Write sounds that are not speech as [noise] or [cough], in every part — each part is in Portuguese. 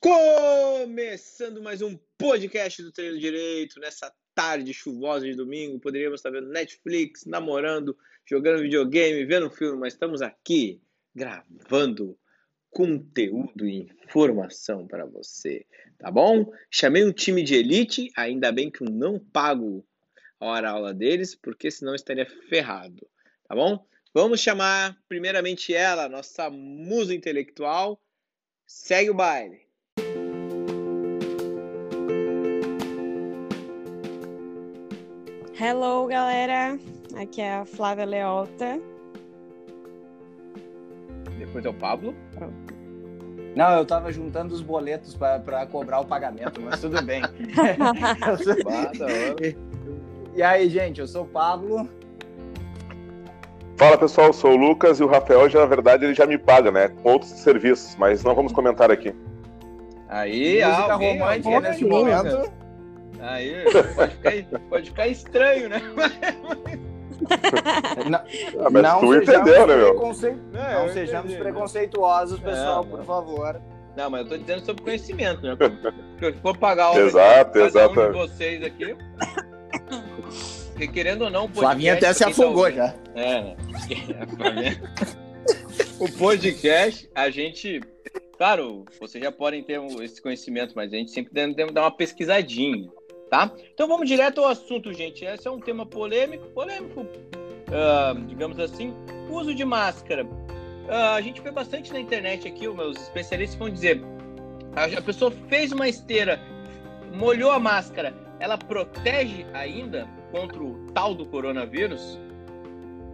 Começando mais um podcast do Treino Direito nessa tarde chuvosa de domingo. Poderíamos estar vendo Netflix, namorando, jogando videogame, vendo filme, mas estamos aqui gravando conteúdo e informação para você, tá bom? Chamei um time de elite, ainda bem que eu não pago a hora aula deles, porque senão estaria ferrado, tá bom? Vamos chamar primeiramente ela, nossa musa intelectual. Segue o baile. Hello, galera. Aqui é a Flávia Leota. Depois é o Pablo. Não, eu tava juntando os boletos para cobrar o pagamento, mas tudo bem. [laughs] e aí, gente, eu sou o Pablo. Fala pessoal, eu sou o Lucas e o Rafael já, na verdade, ele já me paga, né? Com outros serviços, mas não vamos comentar aqui. Aí, Música romântica nesse momento. Aí, pode ficar, pode ficar estranho, né? [laughs] não, ah, mas não tu entendeu, né, meu? Preconce... Não, não sejamos entendi, preconceituosos, pessoal, por favor. Não, mas eu tô dizendo sobre conhecimento, né? Porque se for pagar o exato, exato. Um de vocês aqui. Porque querendo ou não, o podcast. Flavinha até se tá afogou tá já. É, né? [laughs] o podcast, a gente. Claro, vocês já podem ter esse conhecimento, mas a gente sempre deve dar uma pesquisadinha tá? Então vamos direto ao assunto, gente. Esse é um tema polêmico, polêmico, uh, digamos assim, uso de máscara. Uh, a gente vê bastante na internet aqui, os meus especialistas vão dizer, a, pessoa fez uma esteira, molhou a máscara, ela protege ainda contra o tal do coronavírus?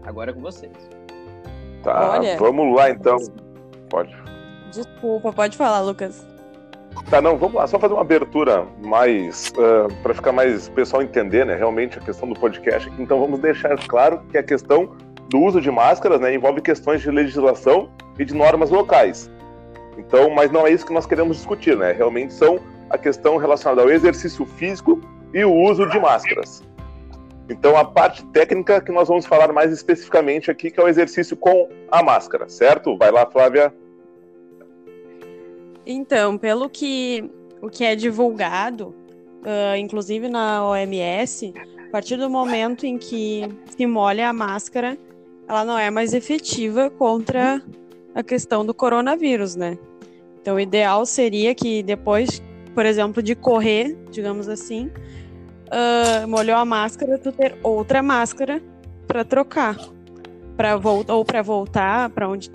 Agora é com vocês. Tá, Olha, vamos lá então. Pode. Desculpa, pode falar, Lucas. Tá, não, vamos lá, só fazer uma abertura mais, uh, ah, para ficar mais pessoal entender, né, realmente a questão do podcast. Então vamos deixar claro que a questão do uso de máscaras, né, envolve questões de legislação e de normas locais. Então, mas não é isso que nós queremos discutir, né? Realmente são a questão relacionada ao exercício físico e o uso de máscaras. Então, a parte técnica que nós vamos falar mais especificamente aqui, que é o exercício com a máscara, certo? Vai lá, Flávia. Então, pelo que o que é divulgado, uh, inclusive na OMS, a partir do momento em que se molha a máscara, ela não é mais efetiva contra a questão do coronavírus, né? Então, o ideal seria que depois, por exemplo, de correr, digamos assim, uh, molhou a máscara, tu ter outra máscara para trocar, para voltar ou para voltar para onde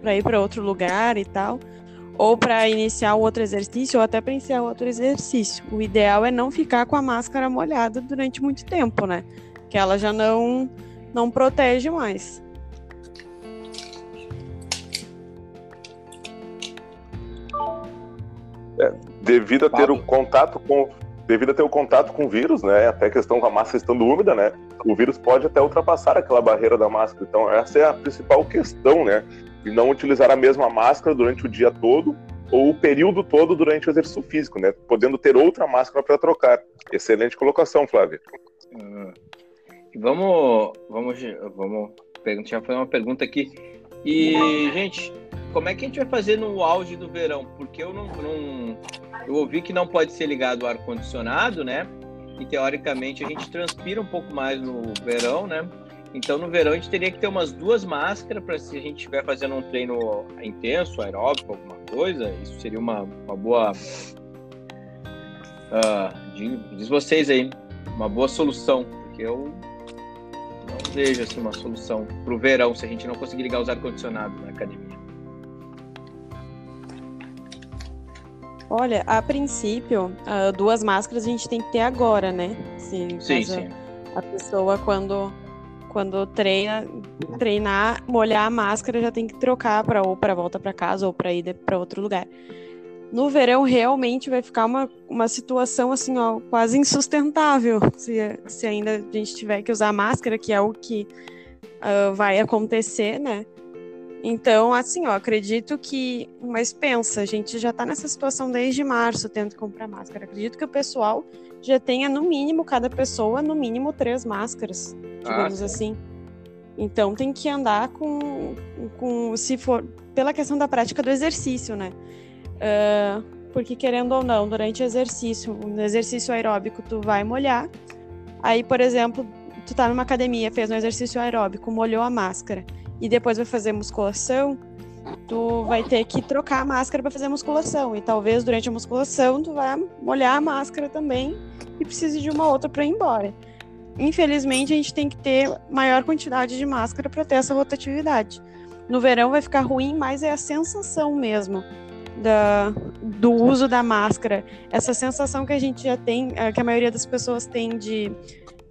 para ir para outro lugar e tal ou para iniciar outro exercício, ou até para iniciar outro exercício. O ideal é não ficar com a máscara molhada durante muito tempo, né? Que ela já não, não protege mais. É, devido a ter o contato com devido a ter o contato com o vírus, né, até a questão com a máscara estando úmida, né, o vírus pode até ultrapassar aquela barreira da máscara. Então essa é a principal questão, né, e não utilizar a mesma máscara durante o dia todo ou o período todo durante o exercício físico, né? Podendo ter outra máscara para trocar. Excelente colocação, Flávia. Hum. Vamos, vamos, vamos perguntar, fazer uma pergunta aqui. E, gente, como é que a gente vai fazer no auge do verão? Porque eu não, não eu ouvi que não pode ser ligado o ar condicionado, né? E teoricamente a gente transpira um pouco mais no verão, né? Então, no verão, a gente teria que ter umas duas máscaras para se a gente estiver fazendo um treino intenso, aeróbico, alguma coisa. Isso seria uma, uma boa. Uh, diz vocês aí, uma boa solução, porque eu não vejo assim, uma solução para o verão se a gente não conseguir ligar os ar-condicionados na academia. Olha, a princípio, uh, duas máscaras a gente tem que ter agora, né? sim, sim. A pessoa, quando quando treina, treinar, molhar a máscara já tem que trocar para ou para volta para casa ou para ir para outro lugar. No verão realmente vai ficar uma, uma situação assim, ó, quase insustentável se, se ainda a gente tiver que usar máscara, que é o que uh, vai acontecer, né? Então, assim, ó, acredito que. Mas pensa, a gente já tá nessa situação desde março, tendo que comprar máscara. Acredito que o pessoal já tenha, no mínimo, cada pessoa, no mínimo, três máscaras, digamos ah, assim. Então, tem que andar com, com. Se for. Pela questão da prática do exercício, né? Uh, porque querendo ou não, durante o exercício, no exercício aeróbico, tu vai molhar. Aí, por exemplo, tu tá numa academia, fez um exercício aeróbico, molhou a máscara e depois vai fazer musculação, tu vai ter que trocar a máscara para fazer a musculação. E talvez durante a musculação tu vai molhar a máscara também e precise de uma outra para ir embora. Infelizmente, a gente tem que ter maior quantidade de máscara para ter essa rotatividade. No verão vai ficar ruim, mas é a sensação mesmo da, do uso da máscara. Essa sensação que a gente já tem, eh, que a maioria das pessoas tem de,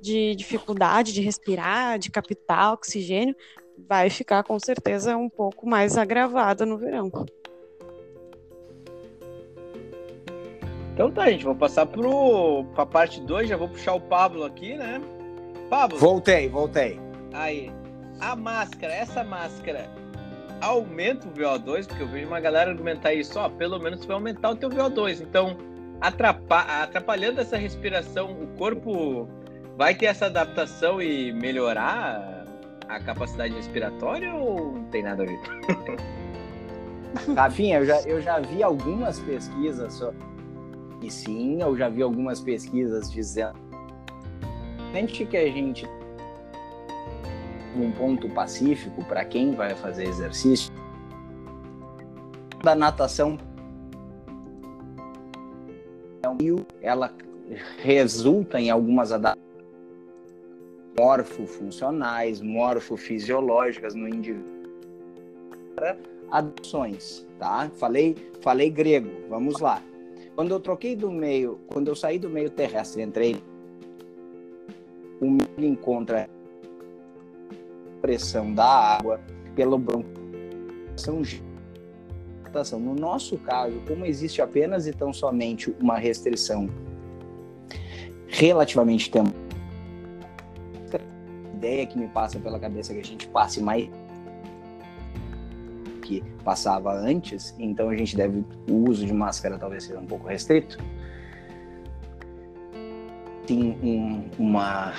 de dificuldade de respirar, de captar oxigênio, vai ficar com certeza um pouco mais agravada no verão. Então tá, gente, vou passar para a parte 2, já vou puxar o Pablo aqui, né? Pablo. Voltei, voltei. Aí, a máscara, essa máscara aumenta o VO2, porque eu vejo uma galera argumentar isso, ó, pelo menos vai aumentar o teu VO2. Então, atrapalhando essa respiração, o corpo vai ter essa adaptação e melhorar a capacidade respiratória ou não tem nada a ver? [laughs] Rafinha, eu já, eu já vi algumas pesquisas sobre... E sim, eu já vi algumas pesquisas dizendo que a gente um ponto pacífico para quem vai fazer exercício da natação ela resulta em algumas adaptações morfofuncionais, morfofisiológicas no indivíduo adaptações, tá? Falei, falei grego, vamos lá. Quando eu troquei do meio, quando eu saí do meio terrestre, entrei o meio encontra pressão da água pelo broncoação no nosso caso, como existe apenas e tão somente uma restrição relativamente temporária, a ideia que me passa pela cabeça que a gente passe mais que passava antes, então a gente deve o uso de máscara talvez seja um pouco restrito. Tem um, uma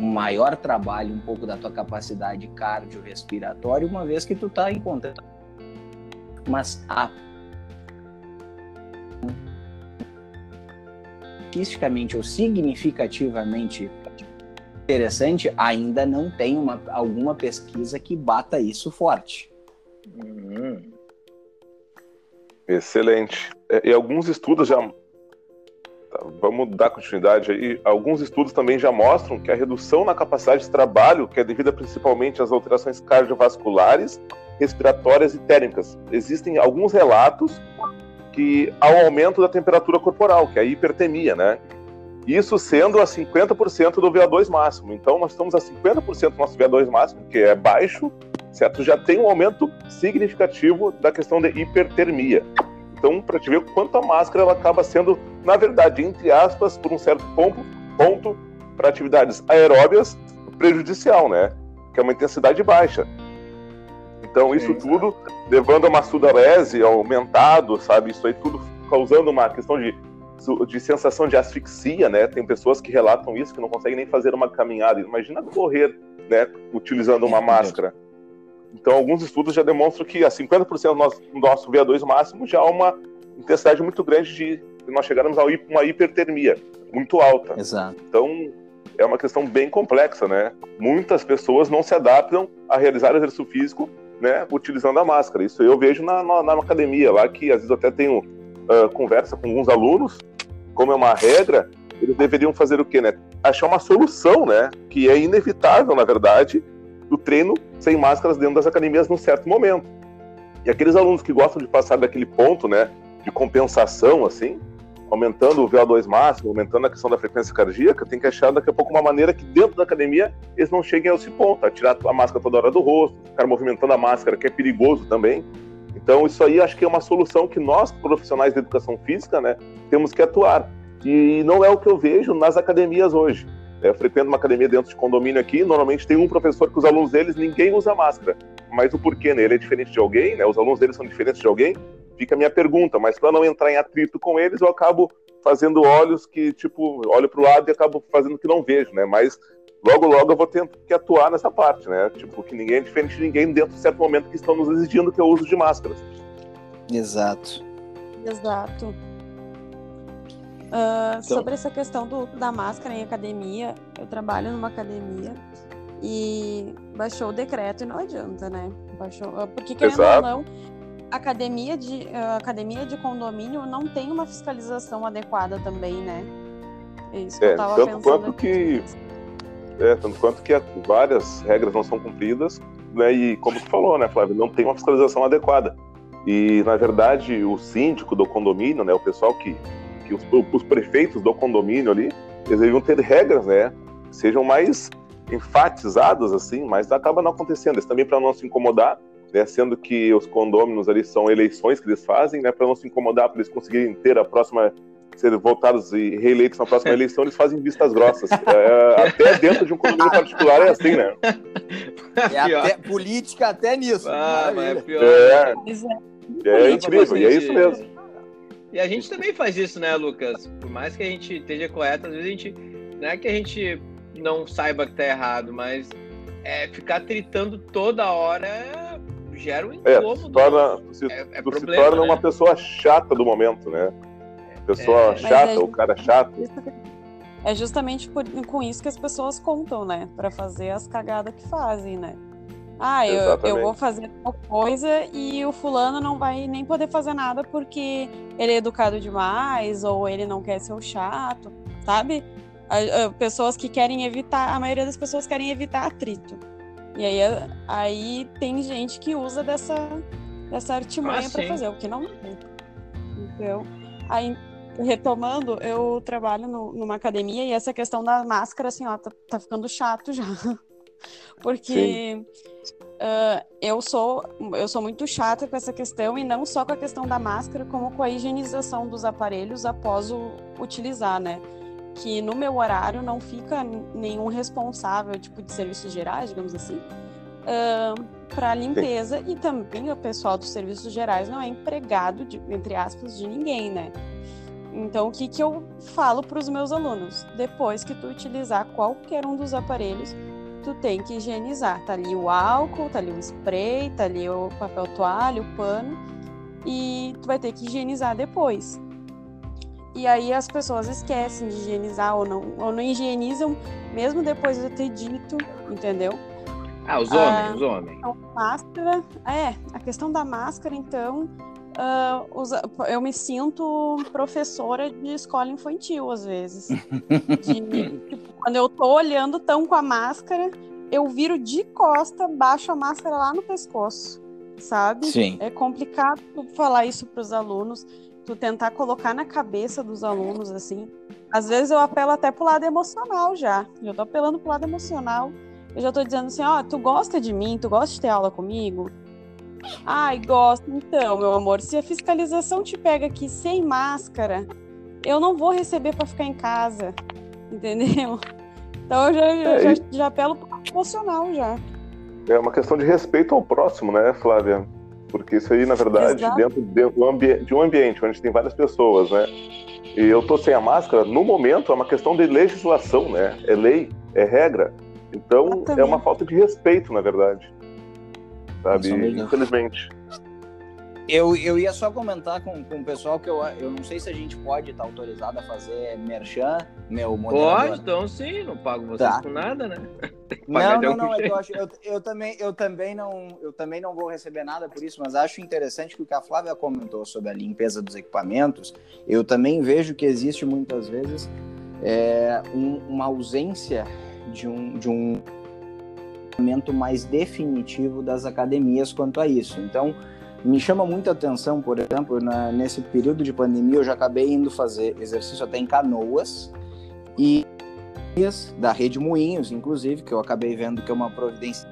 um maior trabalho um pouco da tua capacidade cardiorrespiratória, uma vez que tu está em contato. Mas a statisticamente ou significativamente interessante, ainda não tem uma, alguma pesquisa que bata isso forte. Hum. Excelente. É, e alguns estudos já Tá, vamos dar continuidade aí. Alguns estudos também já mostram que a redução na capacidade de trabalho, que é devida principalmente às alterações cardiovasculares, respiratórias e térmicas. Existem alguns relatos que há um aumento da temperatura corporal, que é a hipertemia, né? Isso sendo a 50% do VO2 máximo. Então, nós estamos a 50% do nosso VO2 máximo, que é baixo, certo? Já tem um aumento significativo da questão de hipertermia. Então, para te ver quanto a máscara ela acaba sendo, na verdade, entre aspas, por um certo ponto, ponto para atividades aeróbias, prejudicial, né? Que é uma intensidade baixa. Então, isso tudo levando a uma sudorese aumentado, sabe? Isso aí tudo causando uma questão de, de sensação de asfixia, né? Tem pessoas que relatam isso, que não conseguem nem fazer uma caminhada. Imagina correr, né? Utilizando uma máscara. Então, alguns estudos já demonstram que a 50% do nosso, do nosso VO2 máximo já há uma intensidade muito grande de nós chegarmos a uma hipertermia muito alta. Exato. Então, é uma questão bem complexa, né? Muitas pessoas não se adaptam a realizar exercício físico, né, utilizando a máscara. Isso eu vejo na, na, na academia lá, que às vezes eu até tenho uh, conversa com alguns alunos, como é uma regra, eles deveriam fazer o quê, né? Achar uma solução, né? Que é inevitável, na verdade, do treino sem máscaras dentro das academias num certo momento. E aqueles alunos que gostam de passar daquele ponto, né, de compensação, assim, aumentando o VO2 máximo, aumentando a questão da frequência cardíaca, tem que achar daqui a pouco uma maneira que dentro da academia eles não cheguem a esse ponto, a tirar a máscara toda hora do rosto, ficar movimentando a máscara, que é perigoso também. Então, isso aí acho que é uma solução que nós, profissionais de educação física, né, temos que atuar. E não é o que eu vejo nas academias hoje. É, eu frequento uma academia dentro de condomínio aqui, normalmente tem um professor que os alunos deles, ninguém usa máscara. Mas o porquê, né? Ele é diferente de alguém, né? Os alunos deles são diferentes de alguém. Fica a minha pergunta, mas para não entrar em atrito com eles, eu acabo fazendo olhos que, tipo, olho para o lado e acabo fazendo que não vejo, né? Mas logo, logo eu vou ter que atuar nessa parte, né? Tipo, que ninguém é diferente de ninguém dentro de certo momento que estão nos exigindo que é o uso de máscaras. Exato. Exato. Uh, então... Sobre essa questão do, da máscara em academia, eu trabalho numa academia e baixou o decreto e não adianta, né? Baixou, ah, porque querendo Exato. ou não, academia de, uh, academia de condomínio não tem uma fiscalização adequada também, né? É isso que é, eu tava tanto pensando. Quanto que, é, tanto quanto que várias regras não são cumpridas, né? E como tu falou, né, Flávio, não tem uma fiscalização adequada. E, na verdade, o síndico do condomínio, né, o pessoal que, que os, os prefeitos do condomínio ali, eles deveriam ter regras, né, que sejam mais enfatizadas, assim, mas acaba não acontecendo. Isso também para não se incomodar, né, sendo que os condôminos ali são eleições que eles fazem, né, para não se incomodar, para eles conseguirem ter a próxima ser votados e reeleitos na próxima eleição, eles fazem vistas grossas. É, até dentro de um condomínio particular é assim, né? É até, política até nisso. Ah, mas é pior. É, é incrível, e é isso mesmo. E a gente também faz isso, né, Lucas? Por mais que a gente esteja correto, às vezes a gente. Não é que a gente não saiba que tá errado, mas é, ficar tritando toda hora gera um é, incômodo. É, se torna, se, é, é problema, se torna né? uma pessoa chata do momento, né? Pessoa é, chata, é, o cara chato. É justamente por, com isso que as pessoas contam, né? Para fazer as cagadas que fazem, né? Ah, eu, eu vou fazer tal coisa e o fulano não vai nem poder fazer nada porque ele é educado demais ou ele não quer ser o chato, sabe? pessoas que querem evitar, a maioria das pessoas querem evitar atrito. E aí, aí tem gente que usa dessa, dessa artimanha ah, para fazer, o que não é. Então, aí, retomando, eu trabalho no, numa academia e essa questão da máscara, assim, ó, tá, tá ficando chato já. [laughs] Porque uh, eu sou eu sou muito chata com essa questão e não só com a questão da máscara, como com a higienização dos aparelhos após o utilizar, né? Que no meu horário não fica nenhum responsável, tipo, de serviços gerais, digamos assim, uh, para limpeza e também o pessoal dos serviços gerais não é empregado, de, entre aspas, de ninguém, né? Então, o que, que eu falo para os meus alunos? Depois que tu utilizar qualquer um dos aparelhos, tu tem que higienizar. Tá ali o álcool, tá ali o spray, tá ali o papel toalha, o pano, e tu vai ter que higienizar depois. E aí as pessoas esquecem de higienizar ou não, ou não higienizam mesmo depois de eu ter dito, entendeu? Ah, os homens, ah, os homens. Então, máscara, é, a questão da máscara, então, uh, eu me sinto professora de escola infantil, às vezes. De, [laughs] tipo, quando eu tô olhando tão com a máscara, eu viro de costa, baixo a máscara lá no pescoço, sabe? Sim. É complicado falar isso para os alunos, tu tentar colocar na cabeça dos alunos, assim. Às vezes eu apelo até pro lado emocional já. Já tô apelando pro lado emocional. Eu já tô dizendo assim, ó, oh, tu gosta de mim? Tu gosta de ter aula comigo? Ai, gosto. Então, meu amor, se a fiscalização te pega aqui sem máscara, eu não vou receber para ficar em casa. [laughs] Entendeu? Então eu já, é, já, já apelo emocional já. É uma questão de respeito ao próximo, né, Flávia? Porque isso aí, na verdade, Exato. dentro de, de um ambiente onde tem várias pessoas, né? E eu tô sem a máscara, no momento é uma questão de legislação, né? É lei, é regra. Então é uma falta de respeito, na verdade sabe? Infelizmente. Eu, eu ia só comentar com, com o pessoal que eu, eu não sei se a gente pode estar tá autorizado a fazer merchan, meu moderador. Pode, então sim, não pago vocês tá. com nada, né? [laughs] Não, não, não, é eu, acho, eu, eu, também, eu, também não, eu também não vou receber nada por isso, mas acho interessante que o que a Flávia comentou sobre a limpeza dos equipamentos, eu também vejo que existe muitas vezes é, um, uma ausência de um, de um mais definitivo das academias quanto a isso. Então, me chama muita atenção, por exemplo, na, nesse período de pandemia, eu já acabei indo fazer exercício até em canoas e da rede Moinhos, inclusive, que eu acabei vendo que é uma providência.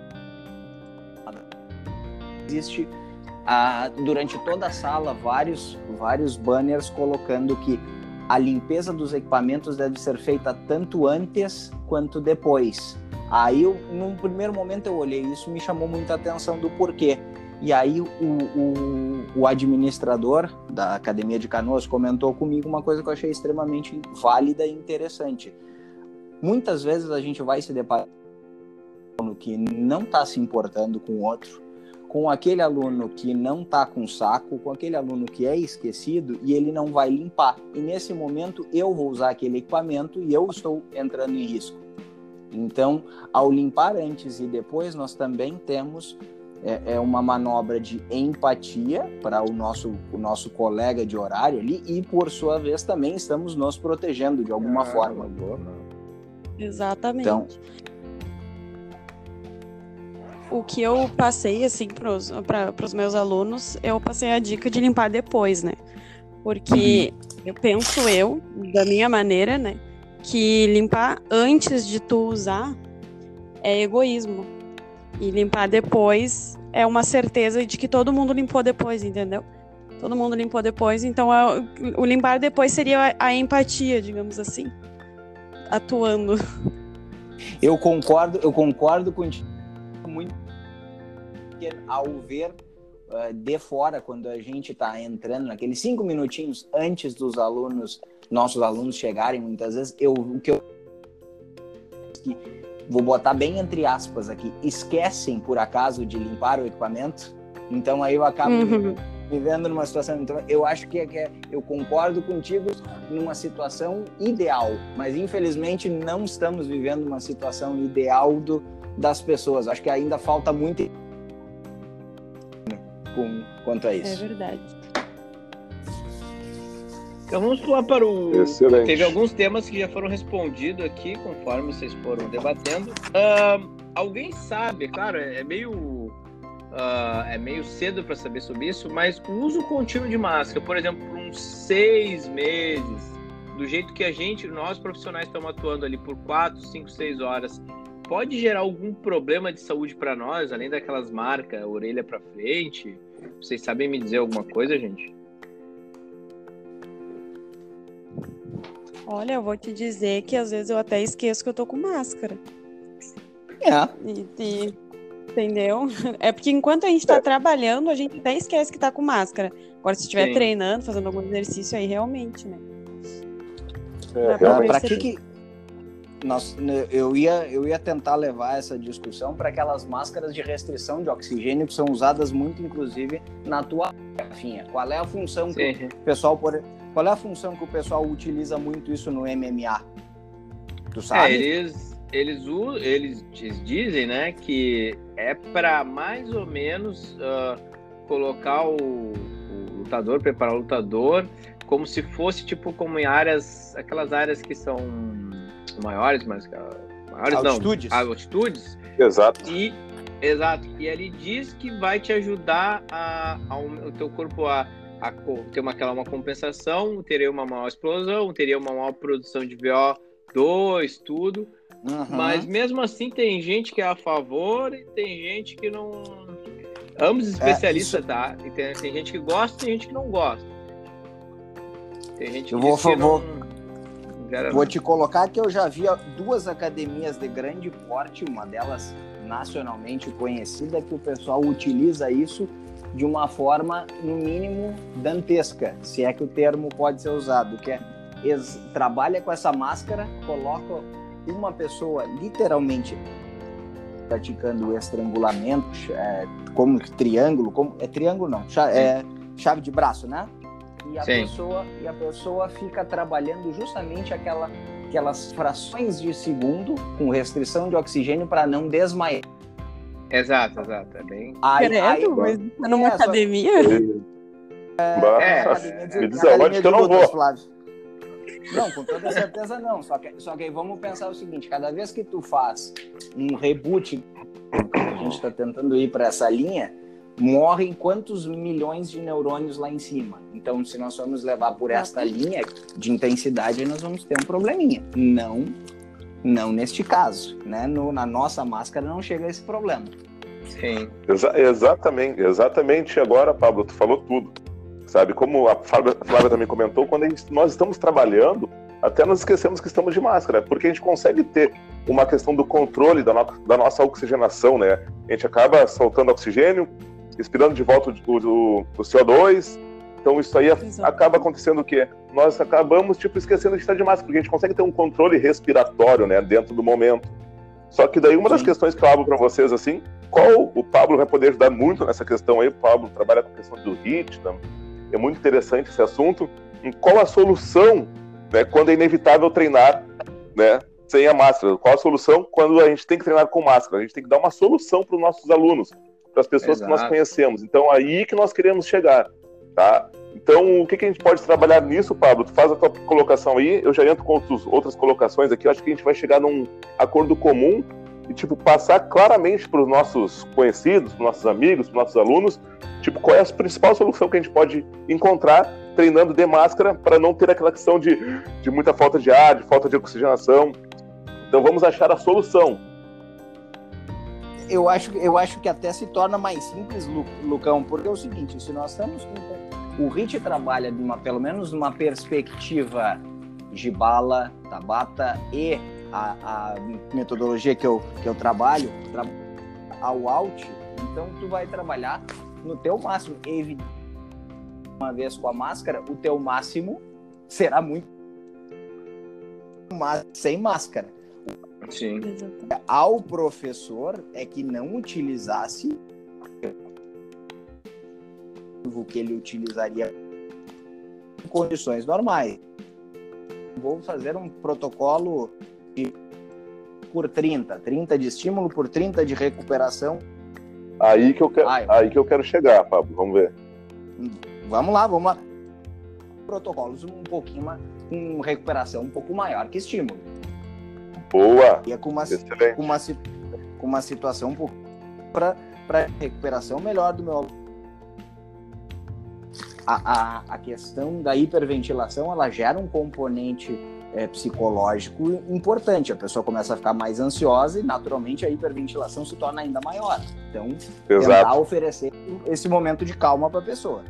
Existe ah, durante toda a sala vários, vários banners colocando que a limpeza dos equipamentos deve ser feita tanto antes quanto depois. Aí, eu, num primeiro momento, eu olhei isso me chamou muita atenção do porquê. E aí, o, o, o, administrador da Academia de Canoas comentou comigo uma coisa que eu achei extremamente válida e interessante. Muitas vezes a gente vai se deparar no que não está se importando com o outro, com aquele aluno que não está com saco, com aquele aluno que é esquecido e ele não vai limpar. E nesse momento eu vou usar aquele equipamento e eu estou entrando em risco. Então, ao limpar antes e depois, nós também temos é, é uma manobra de empatia para o nosso, o nosso colega de horário ali e, por sua vez, também estamos nos protegendo de alguma ah, forma. Boa, Exatamente. Então, o que eu passei, assim, para os meus alunos, eu passei a dica de limpar depois, né? Porque uhum. eu penso eu, da minha maneira, né? Que limpar antes de tu usar é egoísmo. E limpar depois é uma certeza de que todo mundo limpou depois, entendeu? Todo mundo limpou depois, então é o limpar depois seria a empatia, digamos assim, atuando. Eu concordo, eu concordo contigo muito ao ver uh, de fora, quando a gente está entrando naqueles cinco minutinhos antes dos alunos, nossos alunos chegarem, muitas vezes, eu, o que eu vou botar bem entre aspas aqui, esquecem por acaso de limpar o equipamento, então aí eu acabo uhum. vivendo numa situação. Então eu acho que, é, que é, eu concordo contigo numa situação ideal, mas infelizmente não estamos vivendo uma situação ideal do, das pessoas. Acho que ainda falta muito com, quanto a isso. É verdade. Então vamos pular para o. Excelente. Teve alguns temas que já foram respondidos aqui, conforme vocês foram debatendo. Uh, alguém sabe, claro, é meio. Uh, é meio cedo para saber sobre isso, mas o uso contínuo de máscara, por exemplo, por uns seis meses, do jeito que a gente, nós profissionais estamos atuando ali por quatro, cinco, seis horas, pode gerar algum problema de saúde para nós, além daquelas marcas, orelha para frente? Vocês sabem me dizer alguma coisa, gente? Olha, eu vou te dizer que às vezes eu até esqueço que eu tô com máscara. É. E, e, entendeu? [laughs] É porque enquanto a gente tá é. trabalhando, a gente até esquece que tá com máscara. Agora, se estiver treinando, fazendo algum exercício aí, realmente, né? É, pra, pra que, que nós, né, eu, ia, eu ia tentar levar essa discussão para aquelas máscaras de restrição de oxigênio que são usadas muito, inclusive, na tua garrafinha. Qual é a função Sim. que o pessoal por, qual é a função que o pessoal utiliza muito isso no MMA? Tu sabe? É, eles, eles, eles, eles dizem, né, que é para mais ou menos uh, colocar o, o lutador, preparar o lutador como se fosse tipo como em áreas, aquelas áreas que são maiores, mas uh, maiores altitudes. não, altitudes. Exato. E exato. E ele diz que vai te ajudar a, a o teu corpo a, a ter uma aquela uma compensação, teria uma maior explosão, teria uma maior produção de VO2, tudo. Uhum. Mas mesmo assim tem gente que é a favor e tem gente que não. Ambos especialistas, é, isso... tá? E tem, tem gente que gosta e tem gente que não gosta. Tem gente eu que, vou, que vou, não Vou te colocar que eu já vi duas academias de grande porte, uma delas nacionalmente conhecida, que o pessoal utiliza isso de uma forma, no mínimo, dantesca, se é que o termo pode ser usado, que é trabalha com essa máscara, coloca uma pessoa literalmente praticando estrangulamento, é, como triângulo, como é triângulo não, é chave de braço, né? E a Sim. pessoa e a pessoa fica trabalhando justamente aquela, aquelas frações de segundo com restrição de oxigênio para não desmaiar. Exato, exato. É bem. Ai, Credo, ai, mas tá numa é, academia? É, é, academia me diz aonde que eu não vou. Flávio. Não, com toda certeza não. Só que, só que aí vamos pensar o seguinte: cada vez que tu faz um reboot, a gente está tentando ir para essa linha, morrem quantos milhões de neurônios lá em cima. Então, se nós formos levar por esta linha de intensidade, nós vamos ter um probleminha. Não, não neste caso, né? No, na nossa máscara não chega a esse problema. Sim. Exa exatamente, exatamente. Agora, Pablo, tu falou tudo. Sabe, como a Flávia, também comentou, quando gente, nós estamos trabalhando, até nós esquecemos que estamos de máscara, porque a gente consegue ter uma questão do controle da, no da nossa oxigenação, né? A gente acaba soltando oxigênio, expirando de volta o, o, o CO2. Então isso aí Exato. acaba acontecendo o quê? Nós acabamos tipo esquecendo de estar de máscara, porque a gente consegue ter um controle respiratório, né, dentro do momento. Só que daí uma das Sim. questões que eu abro para vocês assim, qual o Pablo vai poder ajudar muito nessa questão aí, o Pablo trabalha com a questão do HIT, é muito interessante esse assunto, em qual a solução, né, quando é inevitável treinar, né, sem a máscara? Qual a solução quando a gente tem que treinar com máscara? A gente tem que dar uma solução para os nossos alunos, para as pessoas Exato. que nós conhecemos. Então, aí que nós queremos chegar, tá? Então, o que, que a gente pode trabalhar nisso, Pablo? Tu faz a tua colocação aí, eu já entro com outros, outras colocações aqui. Eu acho que a gente vai chegar num acordo comum e, tipo, passar claramente para os nossos conhecidos, para os nossos amigos, para os nossos alunos, tipo, qual é a principal solução que a gente pode encontrar treinando de máscara para não ter aquela questão de, de muita falta de ar, de falta de oxigenação. Então, vamos achar a solução. Eu acho, eu acho que até se torna mais simples, Lucão, porque é o seguinte, se nós estamos com o HIT trabalha de uma, pelo menos numa perspectiva de bala, Tabata e a, a, metodologia que eu, que eu trabalho, tra ao out, então tu vai trabalhar no teu máximo. Evidente, uma vez com a máscara, o teu máximo será muito sem máscara. Sim. Ao professor é que não utilizasse que ele utilizaria em condições normais. Vou fazer um protocolo de, por 30, 30 de estímulo por 30 de recuperação. Aí que eu quero, ah, aí que eu quero chegar, Pablo, vamos ver. Vamos lá, vamos lá. Protocolos um pouquinho mais, com recuperação um pouco maior que estímulo. Boa. E é com uma, com uma, com uma situação para recuperação melhor do meu a, a, a questão da hiperventilação ela gera um componente é, psicológico importante. A pessoa começa a ficar mais ansiosa e, naturalmente, a hiperventilação se torna ainda maior. Então, Exato. tentar oferecer esse momento de calma para a pessoa.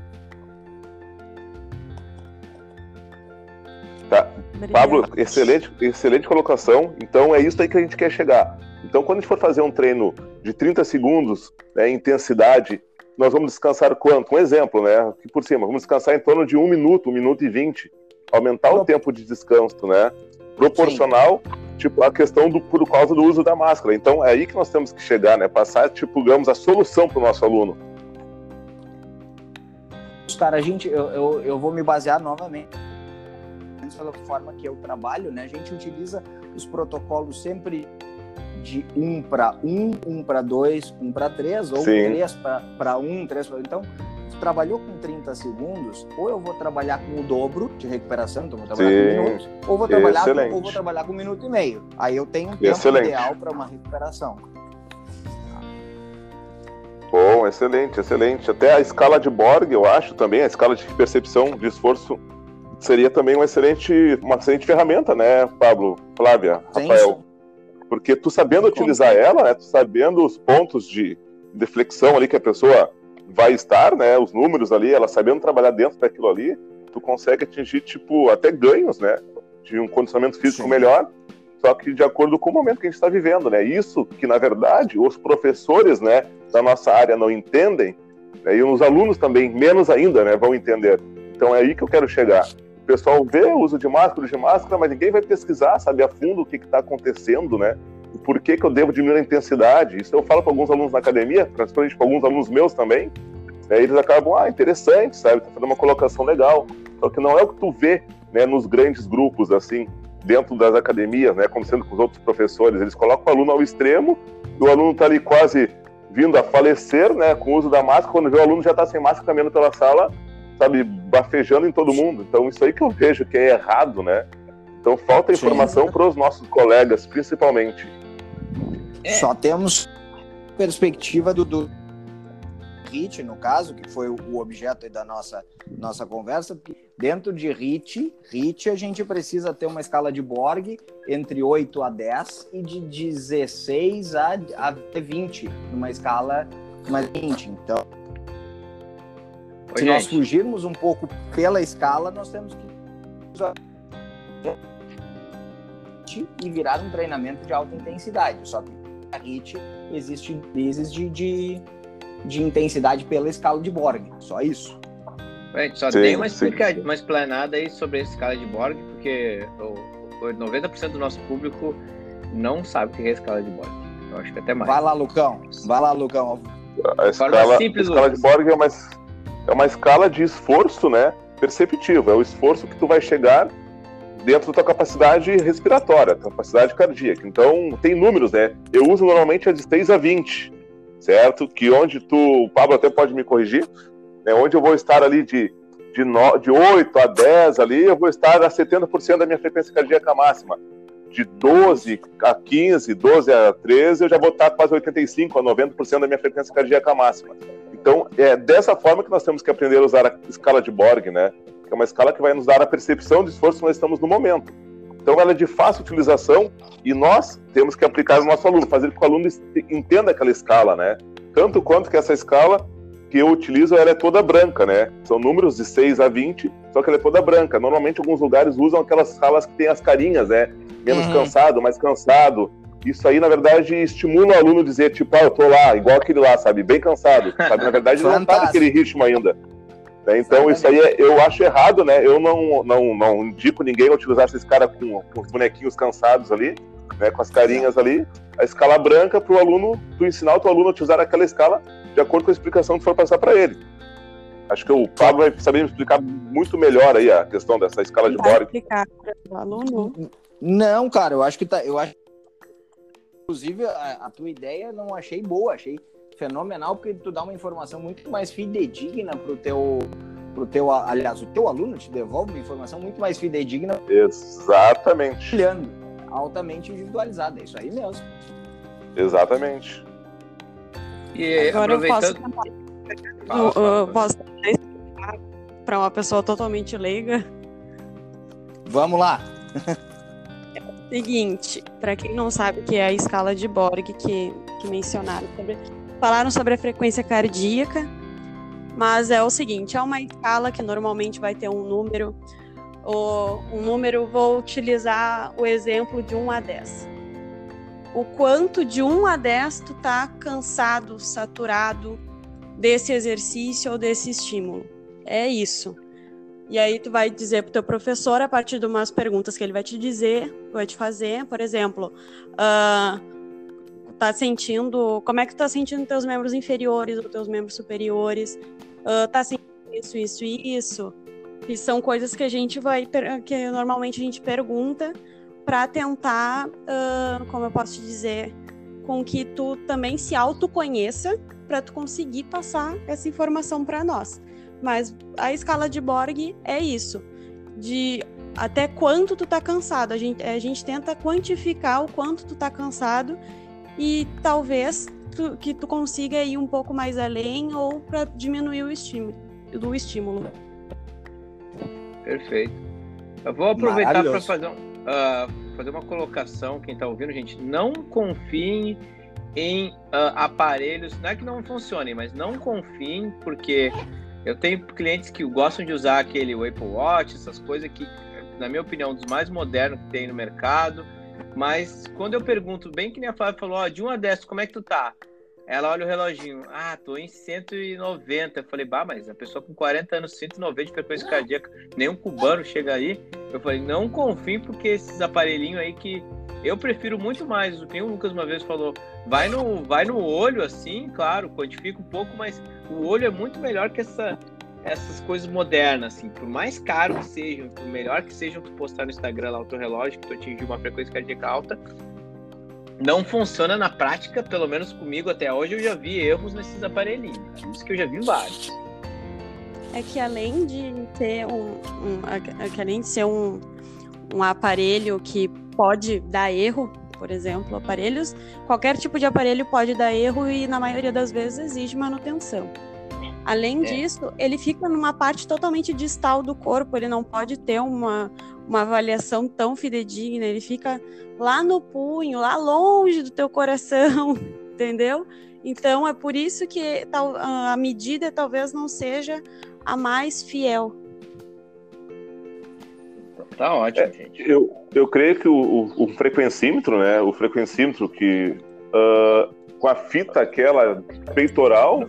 Tá. Pablo, excelente, excelente colocação. Então, é isso aí que a gente quer chegar. Então, quando a gente for fazer um treino de 30 segundos, né, intensidade, nós vamos descansar quanto? Um exemplo, né? Aqui por cima, vamos descansar em torno de um minuto, um minuto e vinte. Aumentar o tempo de descanso, né? Proporcional, Sim. tipo, a questão do por causa do uso da máscara. Então, é aí que nós temos que chegar, né? Passar, tipo, digamos, a solução para o nosso aluno. Cara, a gente, eu, eu, eu vou me basear novamente pela forma que eu trabalho, né? A gente utiliza os protocolos sempre de 1 para 1, 1 para 2, 1 para 3, ou Sim. 3 para 1, 3 para... Então, trabalhou com 30 segundos, ou eu vou trabalhar com o dobro de recuperação, então vou trabalhar Sim. com minutos, ou vou trabalhar, com, ou vou trabalhar com um minuto e meio. Aí eu tenho um tempo Excelente. ideal para uma recuperação. Bom, excelente, excelente. Até a escala de Borg, eu acho também, a escala de percepção de esforço seria também uma excelente, uma excelente ferramenta, né, Pablo, Flávia, sim, Rafael? Porque tu sabendo utilizar ela, né, tu sabendo os pontos de deflexão ali que a pessoa vai estar, né, os números ali, ela sabendo trabalhar dentro daquilo ali, tu consegue atingir, tipo, até ganhos, né, de um condicionamento físico Sim. melhor, só que de acordo com o momento que a gente está vivendo, né, isso que, na verdade, os professores, né, da nossa área não entendem, né, e os alunos também, menos ainda, né, vão entender. Então é aí que eu quero chegar pessoal vê o uso de máscara, de máscara, mas ninguém vai pesquisar, saber a fundo o que está acontecendo, né? O porquê que eu devo diminuir a intensidade. Isso eu falo para alguns alunos na academia, principalmente para alguns alunos meus também. Né? Eles acabam, ah, interessante, sabe? Tá fazendo uma colocação legal. Só que não é o que tu vê, né, nos grandes grupos, assim, dentro das academias, né, acontecendo com os outros professores. Eles colocam o aluno ao extremo, e o aluno está ali quase vindo a falecer, né, com o uso da máscara. Quando vê o aluno já está sem máscara caminhando pela sala, sabe, bafejando em todo mundo. Então, isso aí que eu vejo que é errado, né? Então, falta informação para os nossos colegas, principalmente. É. Só temos perspectiva do, do HIT, no caso, que foi o objeto da nossa, nossa conversa, dentro de HIT, HIT a gente precisa ter uma escala de Borg entre 8 a 10 e de 16 a, a 20, numa escala mais 20. Então, se nós fugirmos um pouco pela escala, nós temos que e virar um treinamento de alta intensidade. Só que a HIT existe vezes de, de, de, intensidade pela escala de Borg. Só isso. Gente, só sim, tem uma, uma explanada aí sobre a escala de Borg, porque o, o 90% do nosso público não sabe o que é a escala de Borg. Eu acho que até mais. Vai lá, Lucão. Vai lá, Lucão. A escala, simples, a escala de Borg é uma, é uma escala de esforço, né? Perceptivo. É o esforço que tu vai chegar dentro da tua capacidade respiratória, capacidade cardíaca. Então, tem números, né? Eu uso normalmente a de 6 a 20, certo? Que onde tu, o Pablo até pode me corrigir, né? onde eu vou estar ali de, de, no, de 8 a 10 ali, eu vou estar a 70% da minha frequência cardíaca máxima. De 12 a 15, 12 a 13, eu já vou estar quase 85 a 90% da minha frequência cardíaca máxima. Então, é dessa forma que nós temos que aprender a usar a escala de Borg, né? que é uma escala que vai nos dar a percepção do esforço que nós estamos no momento. Então, ela é de fácil utilização e nós temos que aplicar no nosso aluno, fazer com que o aluno entenda aquela escala, né? Tanto quanto que essa escala que eu utilizo, ela é toda branca, né? São números de 6 a 20, só que ela é toda branca. Normalmente, alguns lugares usam aquelas escalas que tem as carinhas, né? Menos uhum. cansado, mais cansado. Isso aí, na verdade, estimula o aluno a dizer, tipo, ah, eu tô lá, igual aquele lá, sabe? Bem cansado. Sabe? Na verdade, não tá naquele ritmo ainda. Né? Então isso aí é, eu acho errado, né? Eu não, não, não indico ninguém a utilizar esses caras com, com os bonequinhos cansados ali, né? Com as carinhas ali. A escala branca para o aluno, tu ensinar o teu aluno a utilizar aquela escala de acordo com a explicação que for passar para ele. Acho que o Pablo vai saber me explicar muito melhor aí a questão dessa escala de Borg. explicar para o aluno? Não, cara, eu acho que tá, eu acho inclusive a, a tua ideia não achei boa, achei fenomenal porque tu dá uma informação muito mais fidedigna pro teu pro teu, aliás, o teu aluno te devolve uma informação muito mais fidedigna. Exatamente. Olhando, altamente individualizada, é isso aí mesmo. Exatamente. E Agora aproveitando... eu posso, eu, eu posso para uma pessoa totalmente leiga. Vamos lá. Seguinte, para quem não sabe o que é a escala de Borg que, que mencionaram sobre falaram sobre a frequência cardíaca, mas é o seguinte, é uma escala que normalmente vai ter um número, ou um número, vou utilizar o exemplo de 1 a 10. O quanto de 1 a 10 tu tá cansado, saturado desse exercício ou desse estímulo. É isso. E aí tu vai dizer pro teu professor a partir de umas perguntas que ele vai te dizer, vai te fazer, por exemplo, uh, tá sentindo, como é que tu tá sentindo teus membros inferiores ou teus membros superiores, uh, tá sentindo isso, isso e isso, e são coisas que a gente vai, que normalmente a gente pergunta para tentar, uh, como eu posso te dizer, com que tu também se autoconheça para tu conseguir passar essa informação para nós. Mas a escala de Borg é isso, de até quanto tu tá cansado. A gente, a gente tenta quantificar o quanto tu tá cansado e talvez tu, que tu consiga ir um pouco mais além ou para diminuir o estímulo, do estímulo. Perfeito. Eu vou aproveitar para fazer, um, uh, fazer uma colocação, quem está ouvindo, gente, não confiem em uh, aparelhos, não é que não funcionem, mas não confiem, porque eu tenho clientes que gostam de usar aquele Apple Watch, essas coisas que, na minha opinião, dos mais modernos que tem no mercado, mas quando eu pergunto, bem que nem a Flávia falou, de 1 a 10, como é que tu tá? Ela olha o reloginho, ah, tô em 190. Eu falei, bah, mas a pessoa com 40 anos, 190 de frequência cardíaca, nenhum cubano chega aí. Eu falei, não confie, porque esses aparelhinhos aí que eu prefiro muito mais. O que o Lucas uma vez falou, vai no, vai no olho assim, claro, quantifica um pouco, mas o olho é muito melhor que essa essas coisas modernas, assim, por mais caro que sejam, por melhor que sejam tu postar no Instagram lá o teu relógio, que tu atingiu uma frequência cardíaca alta, não funciona na prática, pelo menos comigo até hoje eu já vi erros nesses aparelhinhos. Isso que eu já vi vários. É que além de ter um, um é além de ser um, um aparelho que pode dar erro, por exemplo, aparelhos, qualquer tipo de aparelho pode dar erro e na maioria das vezes exige manutenção. Além é. disso, ele fica numa parte totalmente distal do corpo, ele não pode ter uma, uma avaliação tão fidedigna, ele fica lá no punho, lá longe do teu coração, [laughs] entendeu? Então é por isso que tal, a medida talvez não seja a mais fiel. Tá ótimo, é, gente. Eu, eu creio que o, o, o, frequencímetro, né? O frequencímetro que uh, com a fita aquela peitoral,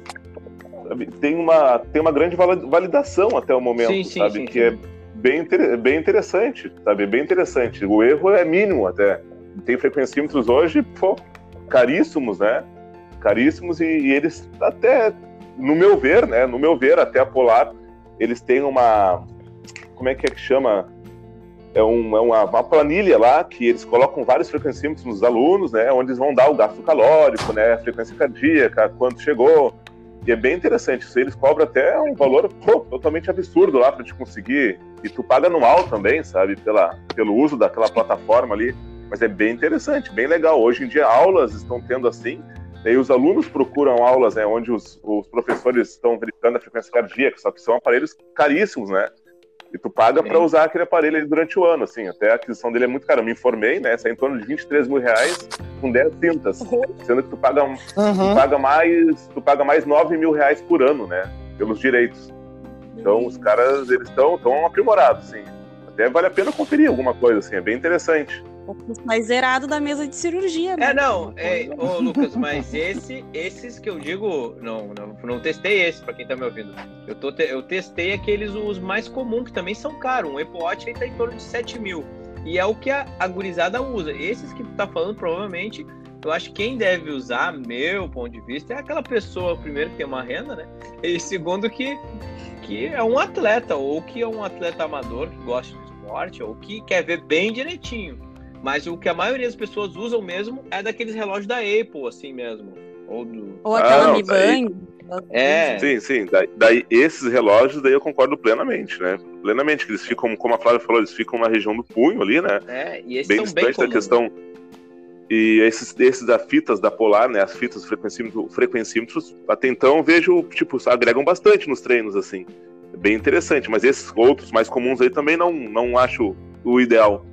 tem uma, tem uma grande validação até o momento, sim, sim, sabe? Sim, que é bem, bem interessante, sabe? Bem interessante. O erro é mínimo até. tem frequencímetros hoje, pô, caríssimos, né? Caríssimos e, e, eles até, no meu ver, né? No meu ver, até a Polar, eles têm uma, como é que é que chama? É, um, é uma, uma, planilha lá que eles colocam vários frequencímetros nos alunos, né? Onde eles vão dar o gasto calórico, né? A frequência cardíaca, quanto chegou, e é bem interessante. Isso eles cobram até um valor pô, totalmente absurdo lá para te conseguir. E tu paga anual também, sabe? Pela, pelo uso daquela plataforma ali. Mas é bem interessante, bem legal. Hoje em dia, aulas estão tendo assim. E os alunos procuram aulas né, onde os, os professores estão verificando a frequência cardíaca, só que são aparelhos caríssimos, né? E tu paga para usar aquele aparelho durante o ano, assim. Até a aquisição dele é muito cara. Eu me informei, né? Sai em torno de 23 mil reais com 10 cintas. Sendo que tu paga, uhum. tu paga mais. Tu paga mais 9 mil reais por ano, né? Pelos direitos. Então os caras, eles estão tão aprimorados, assim. Até vale a pena conferir alguma coisa, assim, é bem interessante mais zerado da mesa de cirurgia. Né? É, não, é, ô, Lucas, mas esse, esses que eu digo, não, não, não testei esse, para quem tá me ouvindo. Eu, tô, eu testei aqueles os mais comuns, que também são caros. Um Apple Watch aí tá em torno de 7 mil. E é o que a, a gurizada usa. Esses que tu tá falando, provavelmente, eu acho que quem deve usar, meu ponto de vista, é aquela pessoa, primeiro, que tem uma renda, né? E segundo, que, que é um atleta, ou que é um atleta amador que gosta de esporte, ou que quer ver bem direitinho. Mas o que a maioria das pessoas usam mesmo é daqueles relógios da Apple, assim mesmo. Ou, do... ou aquela ah, Mi Band. É. Sim, sim. Daí, daí, esses relógios, daí eu concordo plenamente, né? Plenamente, que eles ficam, como a Flávia falou, eles ficam na região do punho ali, né? É, e esses bem são bem da questão. E esses, esses da fitas da Polar, né? As fitas frequencímetros, frequencímetros, até então vejo, tipo, agregam bastante nos treinos, assim. É bem interessante, mas esses outros mais comuns aí também não, não acho o ideal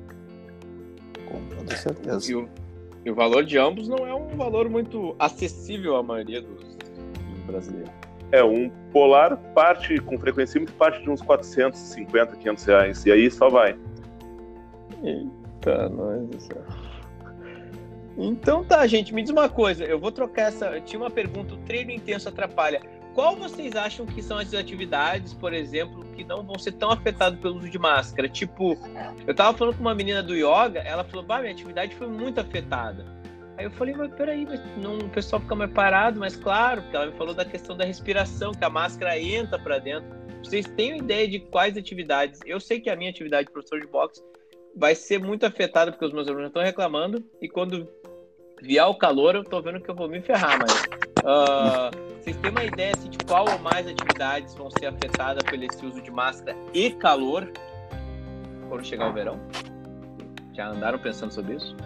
com certeza. E o, e o valor de ambos não é um valor muito acessível à maioria dos, dos brasileiros. É, um Polar parte com frequência muito parte de uns 450, 500 reais. E aí só vai. Eita, nós do céu. Então tá, gente, me diz uma coisa. Eu vou trocar essa. Eu tinha uma pergunta: o treino intenso atrapalha? Qual vocês acham que são as atividades, por exemplo, que não vão ser tão afetadas pelo uso de máscara? Tipo, eu tava falando com uma menina do yoga, ela falou, bah, minha atividade foi muito afetada. Aí eu falei, mas peraí, mas não, o pessoal fica mais parado, mas claro, porque ela me falou da questão da respiração, que a máscara entra para dentro. Vocês têm ideia de quais atividades? Eu sei que a minha atividade de professor de boxe vai ser muito afetada, porque os meus alunos estão reclamando, e quando vier o calor, eu tô vendo que eu vou me ferrar, mas. Uh, [laughs] vocês têm uma ideia assim, de qual ou mais atividades vão ser afetadas pelo esse uso de máscara e calor quando chegar o verão? Já andaram pensando sobre isso?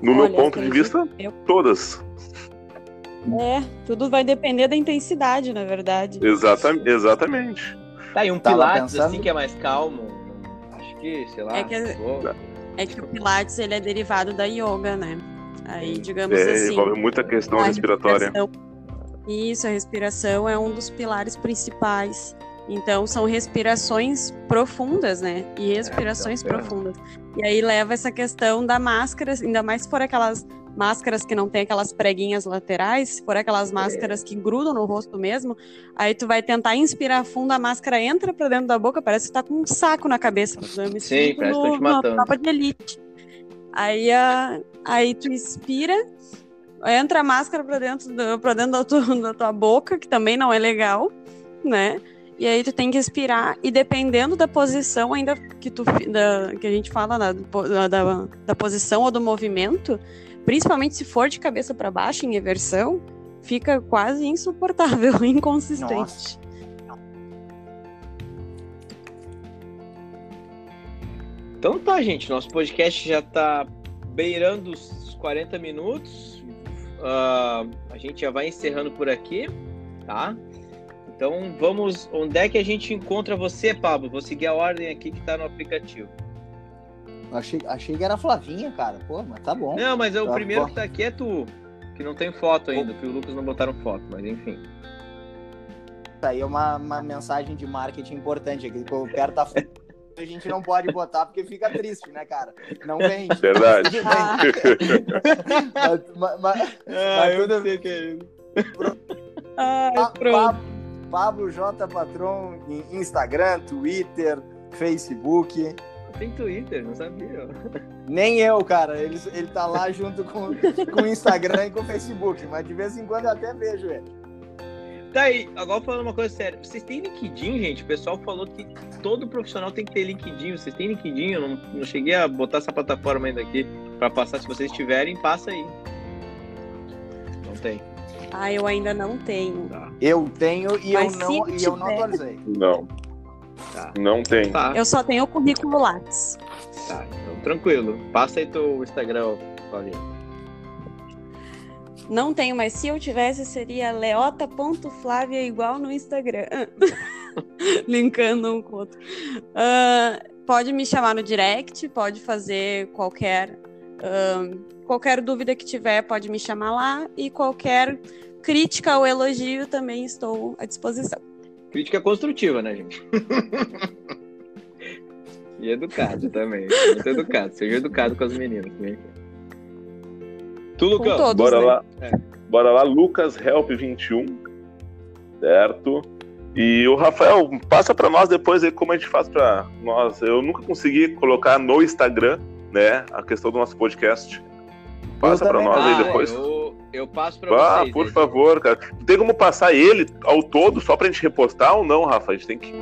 No Olha, meu ponto de vista, eu... todas. É, tudo vai depender da intensidade, na verdade. Exatamente. exatamente. Tá, e um Tava Pilates pensando... assim que é mais calmo. Acho que, sei lá. É que, é que o Pilates ele é derivado da yoga, né? Aí, digamos é, assim. Envolve muita questão a respiratória. Isso, a respiração é um dos pilares principais. Então, são respirações profundas, né? E respirações é, então, é. profundas. E aí leva essa questão da máscara, ainda mais se for aquelas máscaras que não tem aquelas preguinhas laterais, se for aquelas máscaras que grudam no rosto mesmo, aí tu vai tentar inspirar fundo, a máscara entra pra dentro da boca, parece que tá com um saco na cabeça. Eu me Sim, parece no, que tô te matando. de elite. Aí, a, aí tu inspira, entra a máscara para dentro, do, dentro da tua, [laughs] da tua boca, que também não é legal, né? E aí tu tem que expirar e dependendo da posição ainda que tu da, que a gente fala da, da, da posição ou do movimento, principalmente se for de cabeça para baixo em reversão, fica quase insuportável, [laughs] inconsistente. Nossa. Então tá, gente. Nosso podcast já tá beirando os 40 minutos. Uh, a gente já vai encerrando por aqui, tá? Então vamos. Onde é que a gente encontra você, Pablo? Vou seguir a ordem aqui que tá no aplicativo. Achei, achei que era a Flavinha, cara. Pô, mas tá bom. Não, mas é o tá primeiro bom. que tá aqui é tu. Que não tem foto ainda, que o Lucas não botaram foto, mas enfim. Isso aí é uma, uma mensagem de marketing importante aqui, eu quero tá a gente não pode botar porque fica triste, né, cara? Não vende. Verdade. mas, mas, ah, eu não sei que é isso. Ai, pronto. Pablo J. Patron em Instagram, Twitter, Facebook. Tem Twitter, não sabia. Nem eu, cara. Ele, ele tá lá junto com, com o Instagram e com o Facebook, mas de vez em quando eu até vejo ele. Tá aí, agora falando uma coisa séria. Vocês têm LinkedIn, gente? O pessoal falou que todo profissional tem que ter LinkedIn. Vocês têm LinkedIn? Eu não, não cheguei a botar essa plataforma ainda aqui pra passar. Se vocês tiverem, passa aí. Não tem. Ah, eu ainda não tenho. Tá. Eu tenho e eu não, e eu não atualizei. Não, Tá. não tem. Tá, Eu só tenho o currículo Lattes. tá. Então, tranquilo. Passa aí teu Instagram, Paulinho. Não tenho, mas se eu tivesse, seria leota.flávia igual no Instagram. [laughs] Linkando um com o outro. Ah, pode me chamar no direct, pode fazer qualquer, ah, qualquer dúvida que tiver, pode me chamar lá. E qualquer crítica ou elogio também estou à disposição. Crítica construtiva, né, gente? [laughs] e educado também. Muito educado. Seja educado com as meninas. Né? Tu, Com Lucão? todos, Bora né? lá. É. Bora lá, Lucas Help 21. Certo? E o Rafael, passa para nós depois aí como a gente faz para nós. Eu nunca consegui colocar no Instagram, né, a questão do nosso podcast. Passa para nós não. aí Ah, depois. eu, eu passo pra Ah, vocês. por aí. favor, cara. Tem como passar ele ao todo só pra gente repostar ou não, Rafa? A gente tem que